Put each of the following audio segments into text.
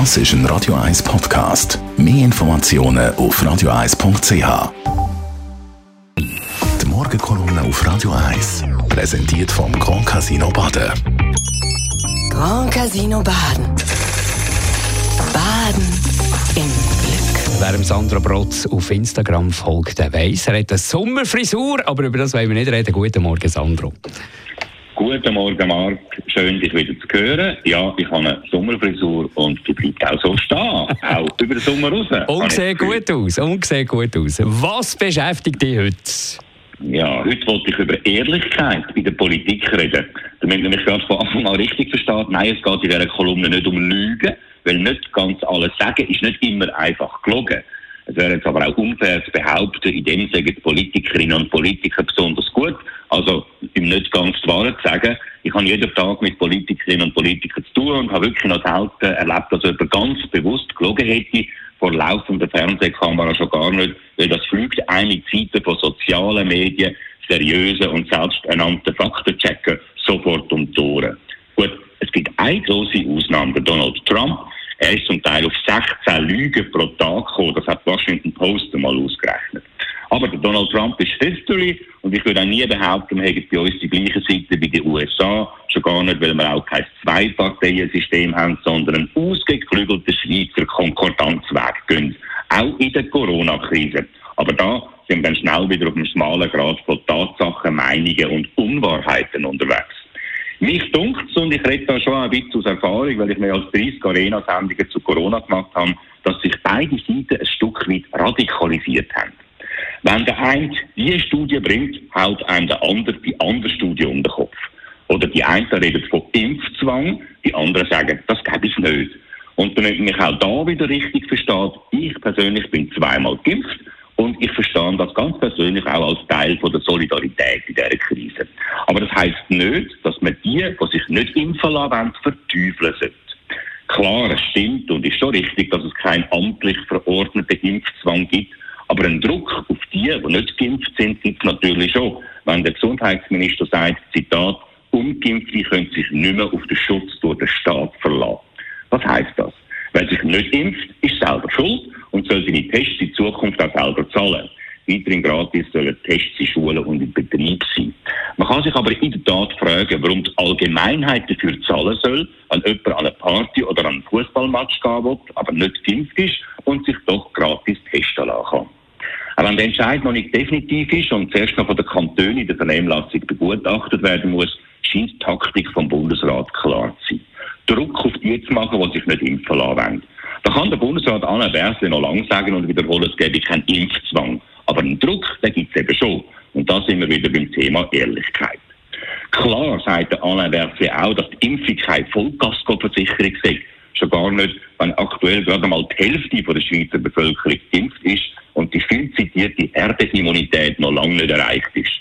Das ist ein Radio 1 Podcast. Mehr Informationen auf radio1.ch. Die Morgenkolumne auf Radio 1 präsentiert vom Grand Casino Baden. Grand Casino Baden. Baden im Glück. Wer dem Sandro Brotz auf Instagram folgt, der weiss, er hat eine Sommerfrisur, aber über das wollen wir nicht reden. Guten Morgen, Sandro. Guten Morgen, Marc. Schön, dich wieder zu hören. Ja, ich habe eine Sommerfrisur und die bleibt auch so stehen. auch über den Sommer raus. Und sieht gut aus. Und sieht gut aus. Was beschäftigt dich heute? Ja, heute wollte ich über Ehrlichkeit bei der Politik reden. Damit man mich gerade von Anfang an richtig versteht. Nein, es geht in dieser Kolumne nicht um Lügen, weil nicht ganz alles sagen ist nicht immer einfach gelogen. Es wäre jetzt aber auch unfair zu behaupten, in dem sagen die Politikerinnen und Politiker besonders gut. Also, im nicht ganz die Wahrheit zu sagen, ich habe jeden Tag mit Politikerinnen und Politikern zu tun und habe wirklich noch selten erlebt, dass jemand ganz bewusst gelogen hätte, vor laufender Fernsehkamera schon gar nicht, weil das fliegt eine Zeiten von sozialen Medien, seriösen und selbsternannten Faktenchecker sofort um die Ohren. Gut, es gibt eine große Ausnahme, Donald Trump. Er ist zum Teil auf 16 Lügen pro Tag gekommen. Das hat Washington Post einmal ausgerechnet. Aber der Donald Trump ist History und ich würde auch nie behaupten, wir hätten bei uns die gleiche Seite wie die USA. Schon gar nicht, weil wir auch kein Zwei-Parteien-System haben, sondern einen ausgeklügelten Schweizer Konkordanzweg gehen. Auch in der Corona-Krise. Aber da sind wir dann schnell wieder auf einem schmalen Grad von Tatsachen, Meinungen und Unwahrheiten unterwegs. Mich dunkt und ich rede da schon ein bisschen aus Erfahrung, weil ich mir als 30 Arena-Sendungen zu Corona gemacht habe, dass sich beide Seiten ein Stück weit radikalisiert haben. Wenn der eine diese Studie bringt, haut einem der andere die andere Studie um den Kopf. Oder die einen reden von Impfzwang, die anderen sagen, das gäbe es nicht. Und damit mich auch da wieder richtig versteht, ich persönlich bin zweimal geimpft und ich verstehe das ganz persönlich auch als Teil von der Solidarität in dieser Krise. Aber das heißt nicht, dass man die, die sich nicht impfen lassen verteufeln sollte. Klar, es stimmt und ist schon richtig, dass es keinen amtlich verordneten Impfzwang gibt. Aber einen Druck auf die, die nicht geimpft sind, gibt es natürlich schon. Wenn der Gesundheitsminister sagt, Zitat, Ungeimpfte können sich nicht mehr auf den Schutz durch den Staat verlassen. Was heißt das? Wer sich nicht impft, ist selber schuld und soll seine Tests in Zukunft auch selber zahlen. Weiterhin gratis sollen Tests in Schulen und im Betrieb sein. Man kann sich aber in der Tat fragen, warum die Allgemeinheit dafür zahlen soll, wenn jemand an eine Party oder an einen Fußballmatch gehen will, aber nicht geimpft ist und sich doch gratis testen lassen kann. Auch wenn der Entscheid noch nicht definitiv ist und zuerst noch von den Kantonen in der Vernehmlassung begutachtet werden muss, scheint die Taktik vom Bundesrat klar zu sein. Druck auf die zu machen, die sich nicht impfen lassen. Da kann der Bundesrat Anna Berse noch lang sagen und wiederholen, es gäbe keinen Impfzwang. Aber einen Druck, den gibt es eben schon. Und da sind wir wieder beim Thema Ehrlichkeit. Klar sagt der Alain Berset auch, dass die Impfung keine Vollkaskoversicherung sei. Schon gar nicht, wenn aktuell gerade mal die Hälfte der Schweizer Bevölkerung geimpft ist die viel zitierte Herdenimmunität noch lange nicht erreicht ist.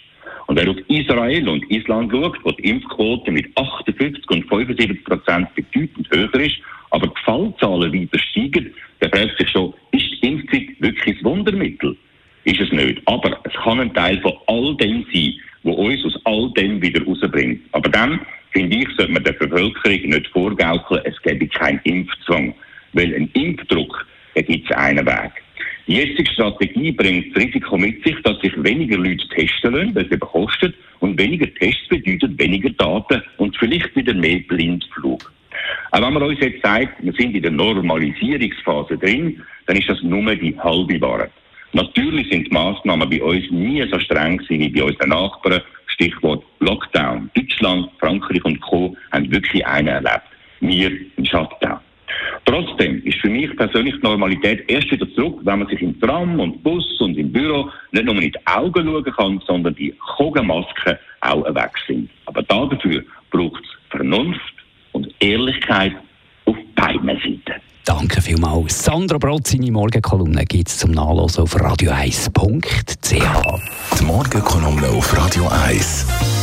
Und wer auf Israel und Island schaut, wo die Impfquote mit 58 und 75 Prozent bedeutend höher ist, aber die Fallzahlen weiter steigen, der fragt sich schon, ist die Impfung wirklich das Wundermittel? Ist es nicht. Aber es kann ein Teil von all dem sein, wo uns aus all dem wieder rausbringt. Aber dann, finde ich, sollte man der Bevölkerung nicht vorgaukeln, es gäbe keinen Impfzwang. Weil ein Impfdruck, da gibt es einen Weg. Die jetzige Strategie bringt das Risiko mit sich, dass sich weniger Leute testen lassen, weil eben kostet. Und weniger Tests bedeutet weniger Daten und vielleicht wieder mehr Blindflug. Auch wenn man uns jetzt sagt, wir sind in der Normalisierungsphase drin, dann ist das nur die halbe Wahrheit. Natürlich sind die Massnahmen bei uns nie so streng wie bei unseren Nachbarn. Stichwort Lockdown. Deutschland, Frankreich und Co. haben wirklich einen erlebt. Wir im Shutdown. Trotzdem ist für mich persönlich die Normalität erst wieder zurück, wenn man sich im Tram und Bus und im Büro nicht nur in die Augen schauen kann, sondern die Kogenmasken auch weg sind. Aber dafür braucht es Vernunft und Ehrlichkeit auf beiden Seiten. Danke vielmals. Sandra Brot, seine Morgenkolumne gibt es zum Nachlesen auf radio1.ch. Die Morgenkolumne auf Radio 1.